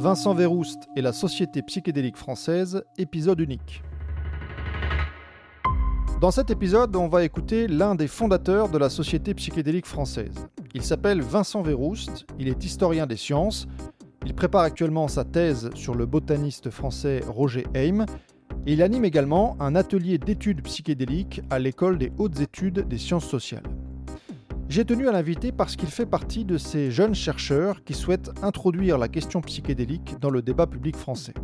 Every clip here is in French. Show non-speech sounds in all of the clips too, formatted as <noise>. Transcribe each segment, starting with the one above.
Vincent Verroust et la Société psychédélique française, épisode unique. Dans cet épisode, on va écouter l'un des fondateurs de la Société psychédélique française. Il s'appelle Vincent Verroust, il est historien des sciences, il prépare actuellement sa thèse sur le botaniste français Roger Heim, et il anime également un atelier d'études psychédéliques à l'école des hautes études des sciences sociales. J'ai tenu à l'inviter parce qu'il fait partie de ces jeunes chercheurs qui souhaitent introduire la question psychédélique dans le débat public français.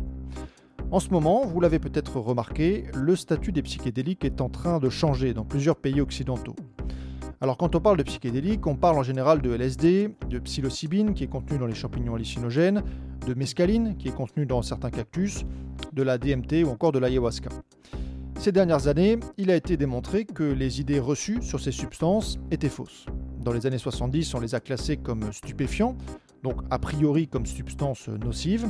En ce moment, vous l'avez peut-être remarqué, le statut des psychédéliques est en train de changer dans plusieurs pays occidentaux. Alors quand on parle de psychédéliques, on parle en général de LSD, de psilocybine qui est contenu dans les champignons hallucinogènes, de mescaline qui est contenu dans certains cactus, de la DMT ou encore de l'ayahuasca. Ces dernières années, il a été démontré que les idées reçues sur ces substances étaient fausses. Dans les années 70, on les a classées comme stupéfiants, donc a priori comme substances nocives,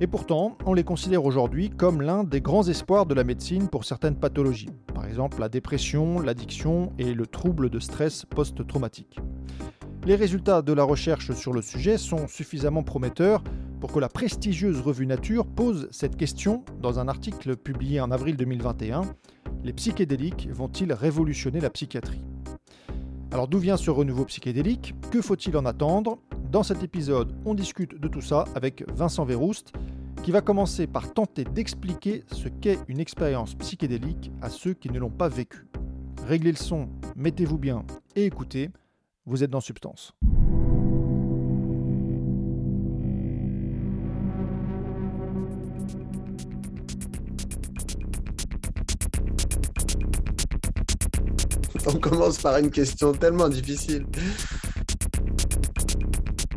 et pourtant, on les considère aujourd'hui comme l'un des grands espoirs de la médecine pour certaines pathologies, par exemple la dépression, l'addiction et le trouble de stress post-traumatique. Les résultats de la recherche sur le sujet sont suffisamment prometteurs pour que la prestigieuse revue Nature pose cette question dans un article publié en avril 2021. Les psychédéliques vont-ils révolutionner la psychiatrie? Alors d'où vient ce renouveau psychédélique? Que faut-il en attendre? Dans cet épisode, on discute de tout ça avec Vincent Verroust, qui va commencer par tenter d'expliquer ce qu'est une expérience psychédélique à ceux qui ne l'ont pas vécue. Réglez le son, mettez-vous bien et écoutez, vous êtes dans Substance. <laughs> On commence par une question tellement difficile.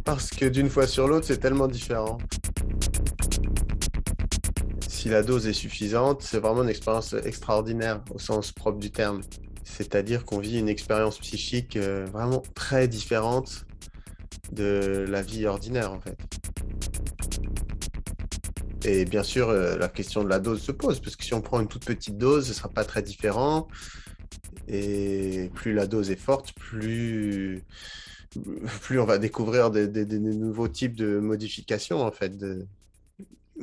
Parce que d'une fois sur l'autre, c'est tellement différent. Si la dose est suffisante, c'est vraiment une expérience extraordinaire au sens propre du terme. C'est-à-dire qu'on vit une expérience psychique euh, vraiment très différente de la vie ordinaire en fait. Et bien sûr, euh, la question de la dose se pose, parce que si on prend une toute petite dose, ce ne sera pas très différent. Et plus la dose est forte, plus, plus on va découvrir des, nouveaux types de modifications en fait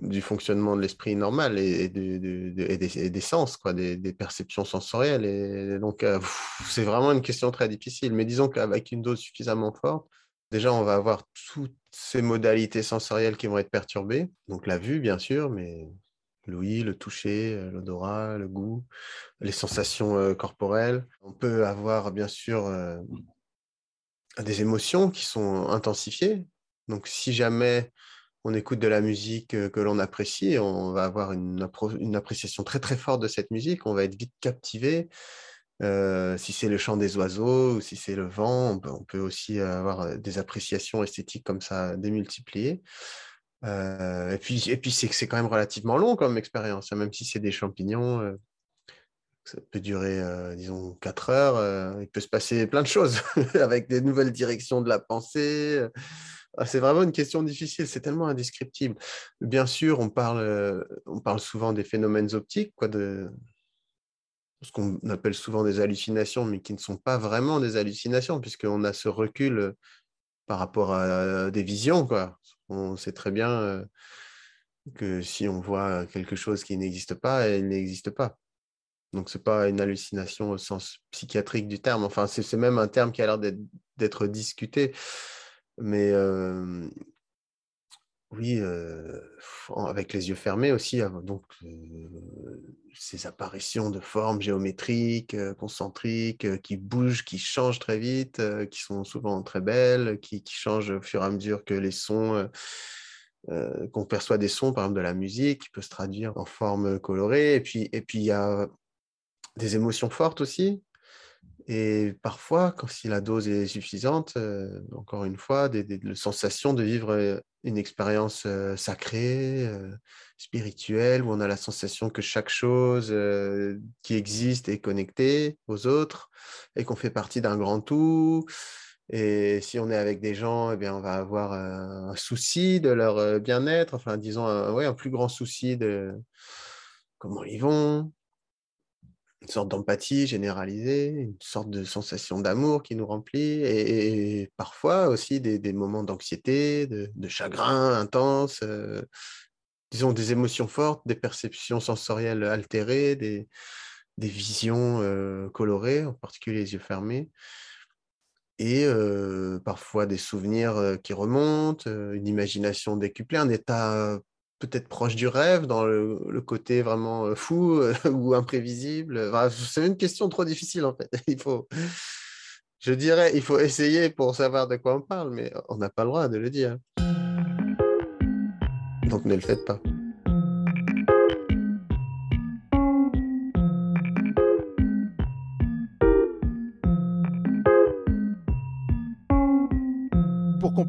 du fonctionnement de l'esprit normal et, et de- de- de- et des, des sens, quoi, des, perceptions sensorielles. Et donc, euh, c'est vraiment une question très difficile. Mais disons qu'avec une dose suffisamment forte, déjà, on va avoir toutes ces modalités sensorielles qui vont être perturbées. Donc, la vue, bien sûr, mais l'ouïe, le toucher, euh, l'odorat, le goût, les sensations euh, corporelles. On peut avoir, bien sûr, euh, des émotions qui sont intensifiées. Donc, si jamais on écoute de la musique que l'on apprécie, on va avoir une, appréciation très très forte de cette musique, on va être vite captivé. Si c'est le chant des oiseaux ou si c'est le vent, on peut, aussi avoir des appréciations esthétiques comme ça démultipliées. Euh, et puis, et puis c'est quand même relativement long comme expérience, hein, même si c'est des champignons. euh, ça peut durer, euh, disons, 4 heures. il peut se passer plein de choses <laughs> avec des nouvelles directions de la pensée. Ah, C'est vraiment une question difficile, c'est tellement indescriptible. Bien sûr, on parle, on parle souvent des phénomènes optiques, quoi, de ce qu'on appelle souvent des hallucinations, mais qui ne sont pas vraiment des hallucinations, puisqu'on a ce recul par rapport à des visions. Quoi. On sait très bien euh, que si on voit quelque chose qui n'existe pas, elle n'existe pas. Donc, ce n'est pas une hallucination au sens psychiatrique du terme. Enfin, c'est même un terme qui a l'air d'être discuté. Mais euh, oui, avec les yeux fermés aussi, donc ces apparitions de formes géométriques, concentriques, qui bougent, qui changent très vite, qui sont souvent très belles, qui, changent au fur et à mesure que les sons, qu'on perçoit des sons, par exemple de la musique, qui peut se traduire en formes colorées. Et puis, et puis il y a des émotions fortes aussi. Et parfois, quand si la dose est suffisante, euh, encore une fois, des, des- sensations de vivre euh, une expérience euh, sacrée, spirituelle, où on a la sensation que chaque chose qui existe est connectée aux autres et qu'on fait partie d'un grand tout. Et si on est avec des gens, eh bien, on va avoir un souci de leur bien-être, enfin, disons, un, ouais, un plus grand souci de comment ils vont, une sorte d'empathie généralisée, une sorte de sensation d'amour qui nous remplit, et, parfois aussi des, moments d'anxiété, de, chagrin intense, euh, disons des émotions fortes, des perceptions sensorielles altérées, des, visions euh, colorées, en particulier les yeux fermés, et euh, parfois des souvenirs qui remontent, une imagination décuplée, un état peut-être proche du rêve, dans le, côté vraiment euh, fou euh, <laughs> ou imprévisible. c'est une question trop difficile en fait. <laughs> Il faut, je dirais, il faut essayer pour savoir de quoi on parle, mais on n'a pas le droit de le dire. Donc ne le faites pas.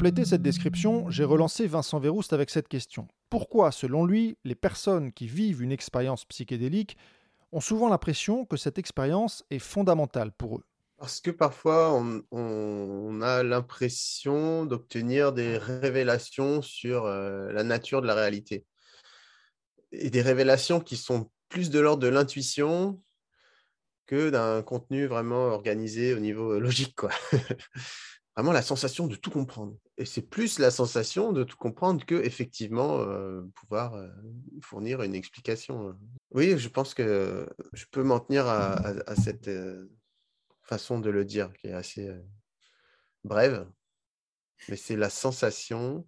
Compléter cette description, j'ai relancé Vincent Verrouste avec cette question. Pourquoi, selon lui, les personnes qui vivent une expérience psychédélique ont souvent l'impression que cette expérience est fondamentale pour eux? Parce que parfois, on, a l'impression d'obtenir des révélations sur euh, la nature de la réalité. Et des révélations qui sont plus de l'ordre de l'intuition que d'un contenu vraiment organisé au niveau logique. Quoi. <laughs> vraiment la sensation de tout comprendre. Et c'est plus la sensation de tout comprendre que effectivement euh, pouvoir euh, fournir une explication. Hein. Oui, je pense que je peux m'en tenir à, cette euh, façon de le dire qui est assez brève, mais c'est la sensation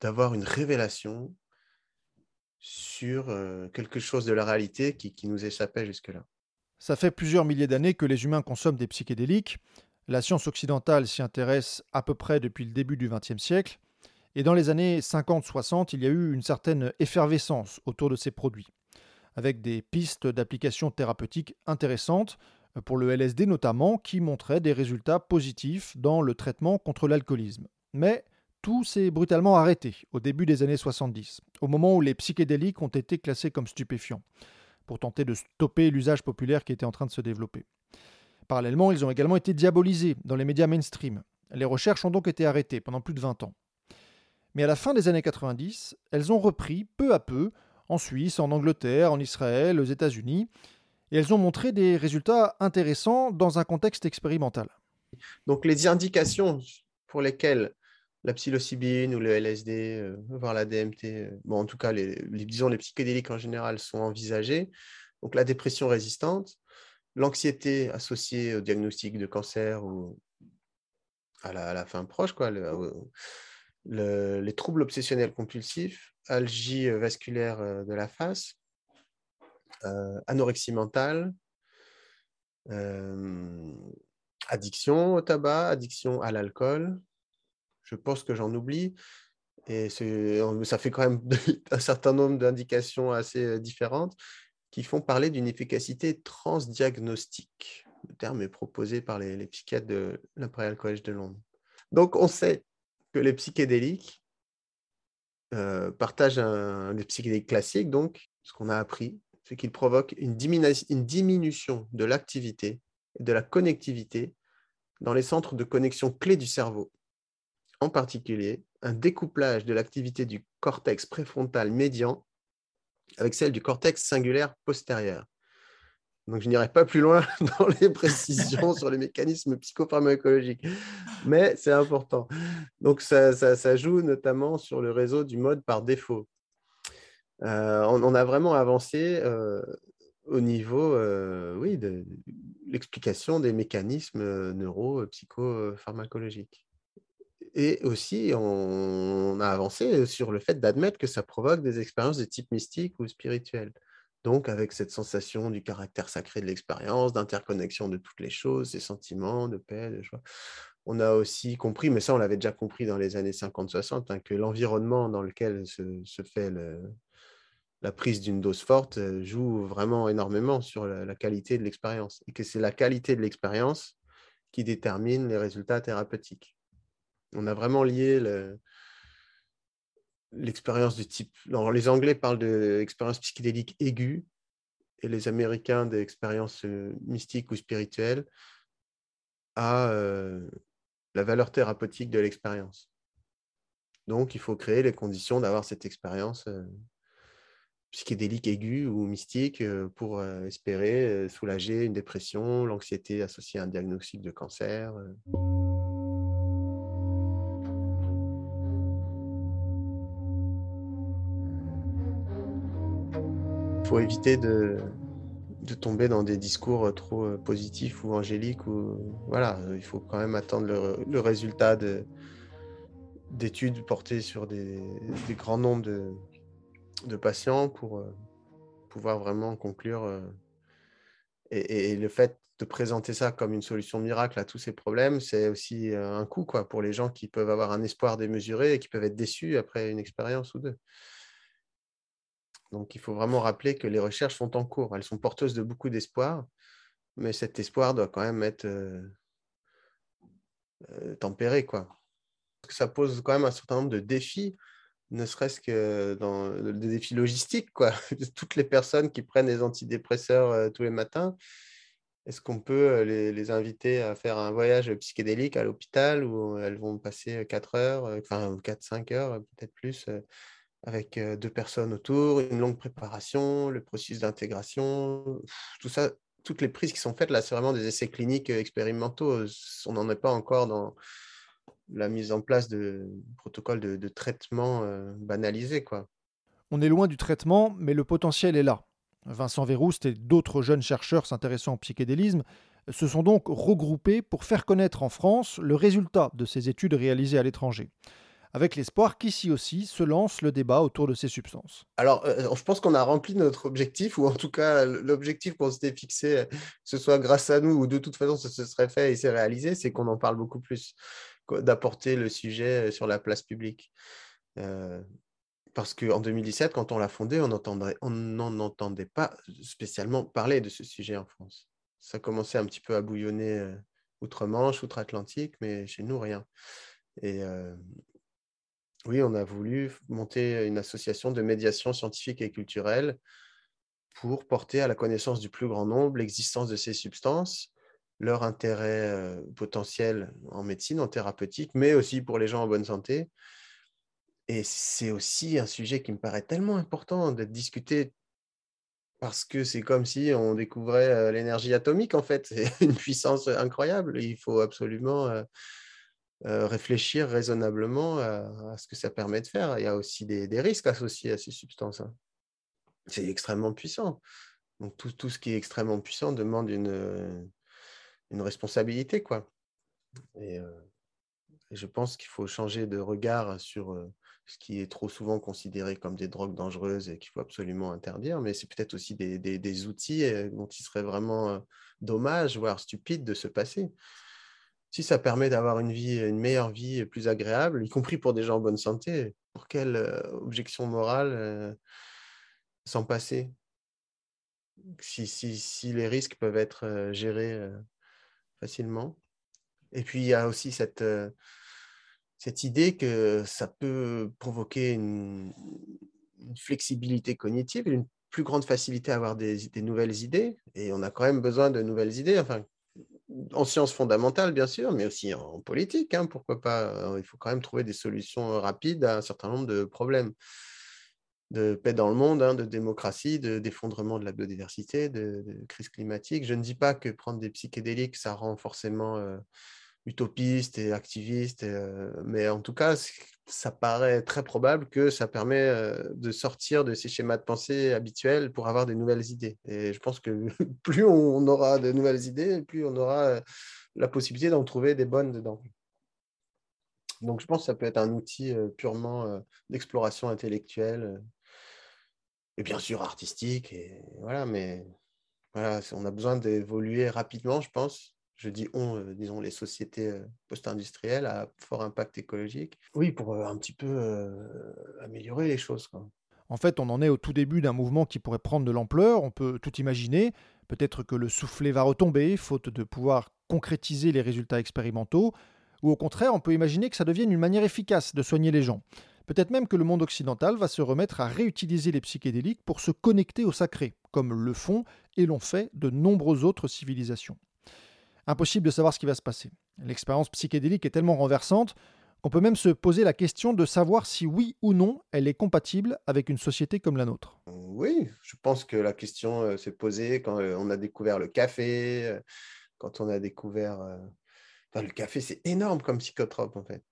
d'avoir une révélation sur quelque chose de la réalité qui, qui nous échappait jusque-là. Ça fait plusieurs milliers d'années que les humains consomment des psychédéliques. La science occidentale s'y intéresse à peu près depuis le début du XXe siècle, et dans les années 50-60, il y a eu une certaine effervescence autour de ces produits, avec des pistes d'application thérapeutique intéressantes, pour le LSD notamment, qui montraient des résultats positifs dans le traitement contre l'alcoolisme. Mais tout s'est brutalement arrêté au début des années 70, au moment où les psychédéliques ont été classés comme stupéfiants, pour tenter de stopper l'usage populaire qui était en train de se développer. Parallèlement, ils ont également été diabolisés dans les médias mainstream. Les recherches ont donc été arrêtées pendant plus de 20 ans. Mais à la fin des années 90, elles ont repris peu à peu en Suisse, en Angleterre, en Israël, aux États-Unis, et elles ont montré des résultats intéressants dans un contexte expérimental. Donc les indications pour lesquelles la psilocybine ou le LSD, euh, voire la DMT, euh, bon, en tout cas, les, disons les psychédéliques en général sont envisagés. Donc la dépression résistante, l'anxiété associée au diagnostic de cancer ou à la, fin proche, quoi, les troubles obsessionnels compulsifs, algie vasculaire euh, de la face, euh, anorexie mentale, euh, addiction au tabac, addiction à l'alcool. Je pense que j'en oublie. Et ça fait quand même <laughs> un certain nombre d'indications assez différentes qui font parler d'une efficacité transdiagnostique. Le terme est proposé par les, psychiatres de l'Imperial College de Londres. Donc, on sait que les psychédéliques euh, partagent un, les psychédéliques classiques, donc, ce qu'on a appris, c'est qu'ils provoquent une diminution de l'activité et de la connectivité dans les centres de connexion clés du cerveau. En particulier, un découplage de l'activité du cortex préfrontal médian avec celle du cortex singulaire postérieur. Donc, je n'irai pas plus loin <laughs> dans les précisions sur les mécanismes psychopharmacologiques, mais c'est important. Donc, ça, joue notamment sur le réseau du mode par défaut. Euh, on, a vraiment avancé euh, au niveau euh, oui, de l'explication des mécanismes neuro-psychopharmacologiques. Et aussi, on a avancé sur le fait d'admettre que ça provoque des expériences de type mystique ou spirituel. Donc, avec cette sensation du caractère sacré de l'expérience, d'interconnexion de toutes les choses, des sentiments, de paix, de joie. On a aussi compris, mais ça, on l'avait déjà compris dans les années 50-60, hein, que l'environnement dans lequel se, fait la prise d'une dose forte euh, joue vraiment énormément sur la qualité de l'expérience. Et que c'est la qualité de l'expérience qui détermine les résultats thérapeutiques on a vraiment lié l'expérience du type. les Anglais parlent d'expérience psychédélique aiguë et les Américains d'expérience mystique ou spirituelle à la valeur thérapeutique de l'expérience. Donc, il faut créer les conditions d'avoir cette expérience psychédélique aiguë ou mystique pour espérer soulager une dépression, l'anxiété associée à un diagnostic de cancer. Faut éviter de, tomber dans des discours trop positifs ou angéliques. Ou, voilà, il faut quand même attendre le, résultat d'études portées sur des, grands nombres de, patients pour pouvoir vraiment conclure. et, le fait de présenter ça comme une solution miracle à tous ces problèmes, c'est aussi un coup quoi, pour les gens qui peuvent avoir un espoir démesuré et qui peuvent être déçus après une expérience ou deux. Donc il faut vraiment rappeler que les recherches sont en cours. Elles sont porteuses de beaucoup d'espoir, mais cet espoir doit quand même être euh, euh, tempéré. Quoi. Ça pose quand même un certain nombre de défis, ne serait-ce que des défis logistiques. Quoi. <laughs> Toutes les personnes qui prennent des antidépresseurs euh, tous les matins, est-ce qu'on peut les, inviter à faire un voyage psychédélique à l'hôpital où elles vont passer 4 heures, enfin 4-5 heures, peut-être plus, avec deux personnes autour, une longue préparation, le processus d'intégration, tout ça, toutes les prises qui sont faites là, c'est vraiment des essais cliniques expérimentaux. On n'en est pas encore dans la mise en place de protocoles de, traitement banalisés. Quoi. On est loin du traitement, mais le potentiel est là. Vincent Verroust et d'autres jeunes chercheurs s'intéressant au psychédélisme se sont donc regroupés pour faire connaître en France le résultat de ces études réalisées à l'étranger avec l'espoir qu'ici aussi se lance le débat autour de ces substances. Alors, euh, je pense qu'on a rempli notre objectif, ou en tout cas l'objectif qu'on s'était fixé, euh, que ce soit grâce à nous ou de toute façon ce se serait fait et c'est réalisé, c'est qu'on en parle beaucoup plus, d'apporter le sujet euh, sur la place publique. parce qu'en 2017, quand on l'a fondé, on n'en entendait pas spécialement parler de ce sujet en France. Ça commençait un petit peu à bouillonner outre-Manche, outre-Atlantique, mais chez nous, rien. Et, oui, on a voulu monter une association de médiation scientifique et culturelle pour porter à la connaissance du plus grand nombre l'existence de ces substances, leur intérêt potentiel en médecine, en thérapeutique, mais aussi pour les gens en bonne santé. Et c'est aussi un sujet qui me paraît tellement important d'être discuté parce que c'est comme si on découvrait l'énergie atomique, en fait. <laughs> C'est une puissance incroyable. Il faut absolument euh, réfléchir raisonnablement à, ce que ça permet de faire. Il y a aussi des, risques associés à ces substances. Hein. C'est extrêmement puissant. Donc tout, ce qui est extrêmement puissant demande une, une responsabilité. Quoi. Et, euh, je pense qu'il faut changer de regard sur euh, ce qui est trop souvent considéré comme des drogues dangereuses et qu'il faut absolument interdire, mais c'est peut-être aussi des, des, outils dont il serait vraiment dommage, voire stupide de se passer si ça permet d'avoir une vie, une meilleure vie plus agréable, y compris pour des gens en bonne santé, pour quelle euh, objection morale euh, s'en passer? Si, les risques peuvent être euh, gérés facilement. Et puis, il y a aussi cette, cette idée que ça peut provoquer une, flexibilité cognitive, une plus grande facilité à avoir des, des, nouvelles idées. Et on a quand même besoin de nouvelles idées. Enfin, en sciences fondamentales, bien sûr, mais aussi en politique, hein, pourquoi pas. Il faut quand même trouver des solutions rapides à un certain nombre de problèmes de paix dans le monde, hein, de démocratie, d'effondrement de, la biodiversité, de, crise climatique. Je ne dis pas que prendre des psychédéliques, ça rend forcément euh, utopiste et activiste, euh, mais en tout cas, ça paraît très probable que ça permet euh, de sortir de ces schémas de pensée habituels pour avoir des nouvelles idées. Et je pense que <laughs> plus on aura de nouvelles idées, plus on aura euh, la possibilité d'en trouver des bonnes dedans. Donc je pense que ça peut être un outil purement d'exploration intellectuelle et bien sûr artistique. Et voilà, mais voilà, on a besoin d'évoluer rapidement, je pense, je dis on, euh, disons les sociétés euh, post-industrielles à fort impact écologique. Oui, pour euh, un petit peu améliorer les choses. En fait, on en est au tout début d'un mouvement qui pourrait prendre de l'ampleur, on peut tout imaginer. Peut-être que le soufflet va retomber, faute de pouvoir concrétiser les résultats expérimentaux, ou au contraire, on peut imaginer que ça devienne une manière efficace de soigner les gens. Peut-être même que le monde occidental va se remettre à réutiliser les psychédéliques pour se connecter au sacré, comme le font et l'ont fait de nombreuses autres civilisations. Impossible de savoir ce qui va se passer. L'expérience psychédélique est tellement renversante qu'on peut même se poser la question de savoir si oui ou non elle est compatible avec une société comme la nôtre. Oui, je pense que la question euh, s'est posée quand euh, on a découvert le café, euh, quand on a découvert... Enfin, le café, c'est énorme comme psychotrope, en fait.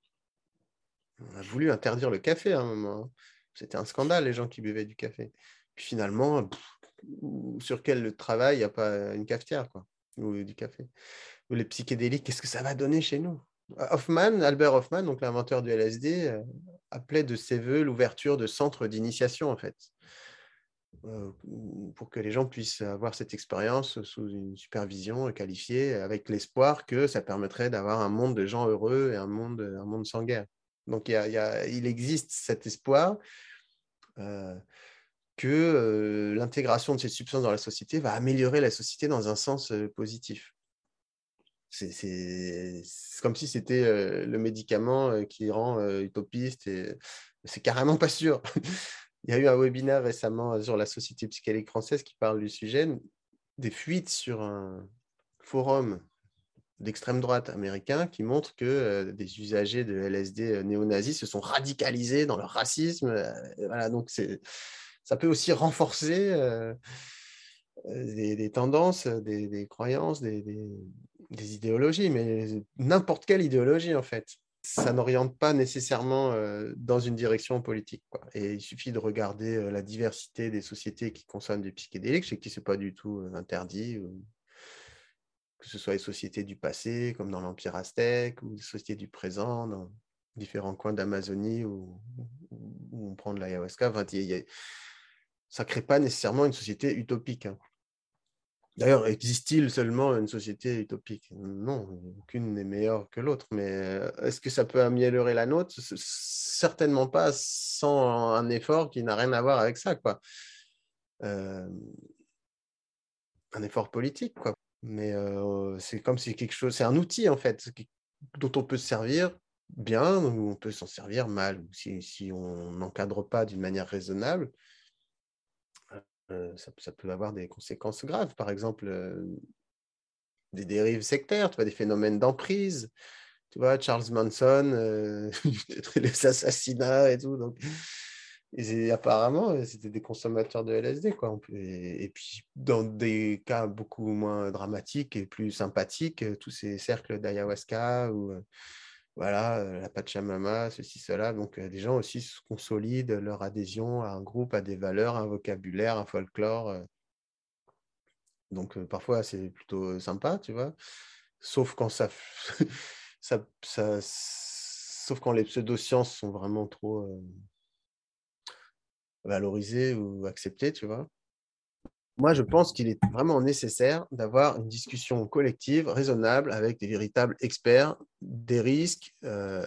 On a voulu interdire le café à un moment. Hein. C'était un scandale, les gens qui buvaient du café. Puis finalement, sur quel travail il n'y a pas une cafetière, quoi, ou du café. Ou les psychédéliques, qu'est-ce que ça va donner chez nous? Hoffman, Albert Hoffman, donc l'inventeur du LSD, euh, appelait de ses voeux l'ouverture de centres d'initiation, en fait, euh, pour que les gens puissent avoir cette expérience sous une supervision qualifiée, avec l'espoir que ça permettrait d'avoir un monde de gens heureux et un monde, un monde sans guerre. Donc il, existe cet espoir euh, que l'intégration de ces substances dans la société va améliorer la société dans un sens positif. C'est comme si c'était le médicament qui rend utopiste. Et c'est carrément pas sûr. Il y a eu un webinaire récemment sur la Société psychédélique française qui parle du sujet, des fuites sur un forum d'extrême droite américain qui montre que des usagers de LSD néo-nazis se sont radicalisés dans leur racisme. voilà, donc ça peut aussi renforcer des, tendances, des, croyances, des, idéologies, mais n'importe quelle idéologie en fait. Ça n'oriente pas nécessairement euh, dans une direction politique. Et il suffit de regarder euh, la diversité des sociétés qui consomment des psychédéliques, chez qui ce n'est pas du tout euh, interdit, que ce soit les sociétés du passé, comme dans l'Empire aztèque, ou les sociétés du présent, dans différents coins d'Amazonie où, on prend de l'ayahuasca. Ça ne crée pas nécessairement une société utopique. Hein. D'ailleurs, existe-t-il seulement une société utopique? Non, aucune n'est meilleure que l'autre. Mais euh, est-ce que ça peut améliorer la nôtre? Certainement pas sans un effort qui n'a rien à voir avec ça. Quoi. Euh, un effort politique. Quoi. Mais euh, c'est comme si quelque chose, c'est un outil en fait, dont on peut se servir bien ou on peut s'en servir mal. Si, si on n'encadre pas d'une manière raisonnable, euh, ça, peut avoir des conséquences graves. Par exemple, euh, des dérives sectaires, tu vois, des phénomènes d'emprise. Tu vois, Charles Manson, euh, <laughs> les assassinats et tout. Donc, apparemment, c'était des consommateurs de LSD. Quoi. Et, et, puis, dans des cas beaucoup moins dramatiques et plus sympathiques, tous ces cercles d'ayahuasca ou voilà, la Pachamama, ceci, cela. Donc, des gens aussi consolident leur adhésion à un groupe, à des valeurs, un vocabulaire, un folklore. Donc, parfois, c'est plutôt sympa, tu vois. Sauf quand ça, <laughs> ça sauf quand les pseudosciences sont vraiment trop valorisées ou acceptées, tu vois. Moi, je pense qu'il est vraiment nécessaire d'avoir une discussion collective, raisonnable, avec des véritables experts des risques, euh,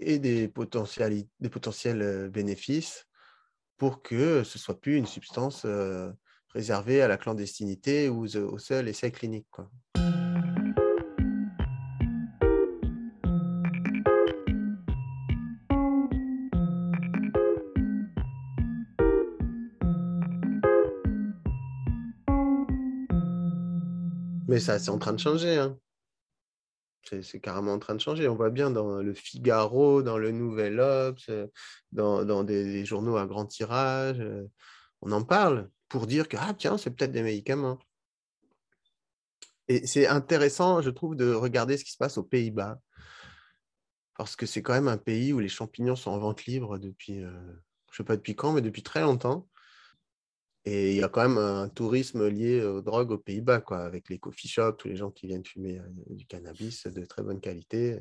et des, potentiels euh, bénéfices pour que ce soit plus une substance euh, réservée à la clandestinité ou au seul essai clinique. Mais ça, c'est en train de changer. Hein. C'est carrément en train de changer. On voit bien dans le Figaro, dans le Nouvel Obs, dans, des, journaux à grand tirage. Euh, on en parle pour dire que, ah tiens, c'est peut-être des médicaments. Et c'est intéressant, je trouve, de regarder ce qui se passe aux Pays-Bas. Parce que c'est quand même un pays où les champignons sont en vente libre depuis, euh, je ne sais pas depuis quand, mais depuis très longtemps. Et il y a quand même un tourisme lié aux drogues aux Pays-Bas, avec les coffee shops, tous les gens qui viennent fumer euh, du cannabis de très bonne qualité.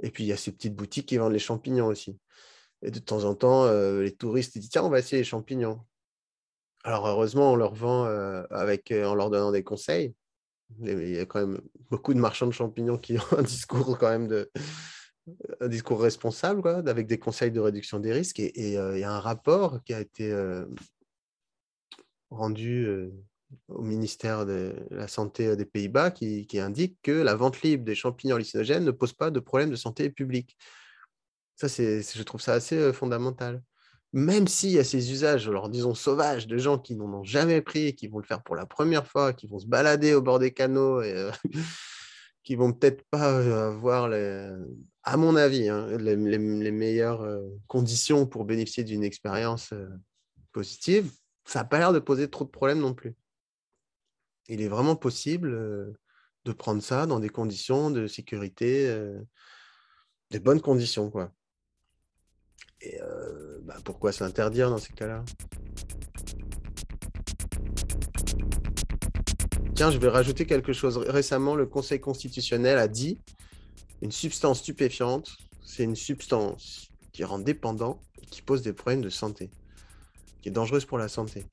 Et puis il y a ces petites boutiques qui vendent les champignons aussi. Et de temps en temps, euh, les touristes disent tiens, on va essayer les champignons. Alors heureusement, on leur vend euh, avec, en leur donnant des conseils. Il y a quand même beaucoup de marchands de champignons qui ont un discours quand même de, un discours responsable, avec des conseils de réduction des risques. Et il y a un rapport qui a été rendu euh, au ministère de la Santé euh, des Pays-Bas qui, indique que la vente libre des champignons hallucinogènes ne pose pas de problème de santé publique. Ça, je trouve ça assez euh, fondamental. Même s'il y a ces usages, alors disons sauvages, de gens qui n'en ont jamais pris, qui vont le faire pour la première fois, qui vont se balader au bord des canaux et euh, <laughs> qui vont peut-être pas avoir, à mon avis, hein, les, meilleures conditions pour bénéficier d'une expérience positive, ça n'a pas l'air de poser trop de problèmes non plus. Il est vraiment possible de prendre ça dans des conditions de sécurité, des bonnes conditions, quoi. Et bah, pourquoi s'interdire dans ces cas-là? Tiens, je vais rajouter quelque chose. Récemment, le Conseil constitutionnel a dit une substance stupéfiante, c'est une substance qui rend dépendant et qui pose des problèmes de santé, qui est dangereuse pour la santé.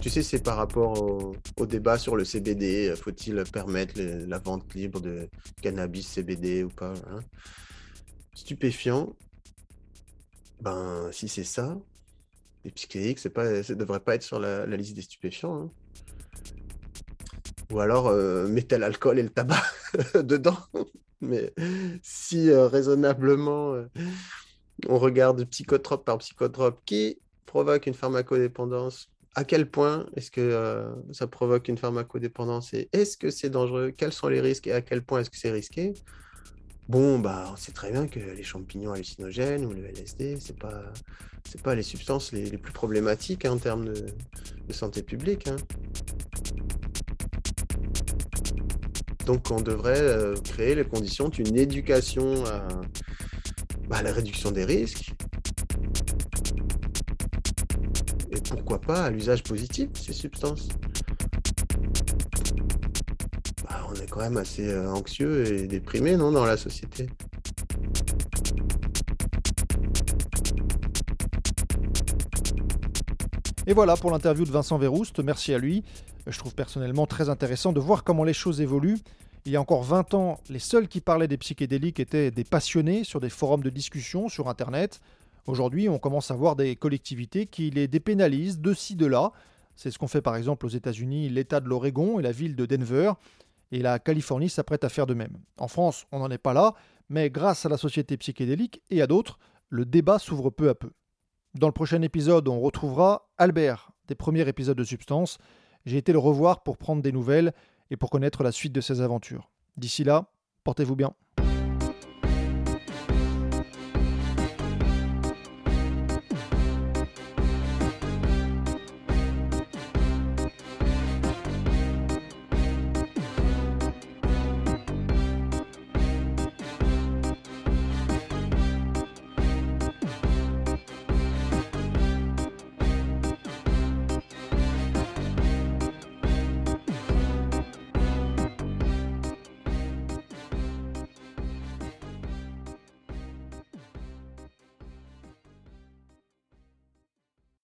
Tu sais, c'est par rapport au, débat sur le CBD. Faut-il permettre la vente libre de cannabis CBD ou pas hein Stupéfiant. Ben, si c'est ça, les psychédéliques, c'est pas, ça devrait pas être sur la, liste des stupéfiants. Hein. Ou alors, euh, mettez l'alcool et le tabac <laughs> dedans. Mais si euh, raisonnablement, euh, on regarde psychotrope par psychotrope qui provoque une pharmacodépendance, à quel point est-ce que euh, ça provoque une pharmacodépendance et est-ce que c'est dangereux? Quels sont les risques et à quel point est-ce que c'est risqué? Bon, bah, on sait très bien que les champignons hallucinogènes ou le LSD, c'est pas, c'est pas les substances les, plus problématiques hein, en termes de, santé publique. Hein. Donc, on devrait euh, créer les conditions d'une éducation à, bah, la réduction des risques pourquoi pas à l'usage positif de ces substances bah, On est quand même assez euh, anxieux et déprimé, non, dans la société Et voilà pour l'interview de Vincent Verrouste, merci à lui. Je trouve personnellement très intéressant de voir comment les choses évoluent. Il y a encore 20 ans, les seuls qui parlaient des psychédéliques étaient des passionnés sur des forums de discussion sur Internet. Aujourd'hui, on commence à voir des collectivités qui les dépénalisent de ci, de là. C'est ce qu'on fait par exemple aux États-Unis, l'État de l'Oregon et la ville de Denver. Et la Californie s'apprête à faire de même. En France, on n'en est pas là, mais grâce à la société psychédélique et à d'autres, le débat s'ouvre peu à peu. Dans le prochain épisode, on retrouvera Albert, des premiers épisodes de Substance. J'ai été le revoir pour prendre des nouvelles et pour connaître la suite de ses aventures. D'ici là, portez-vous bien.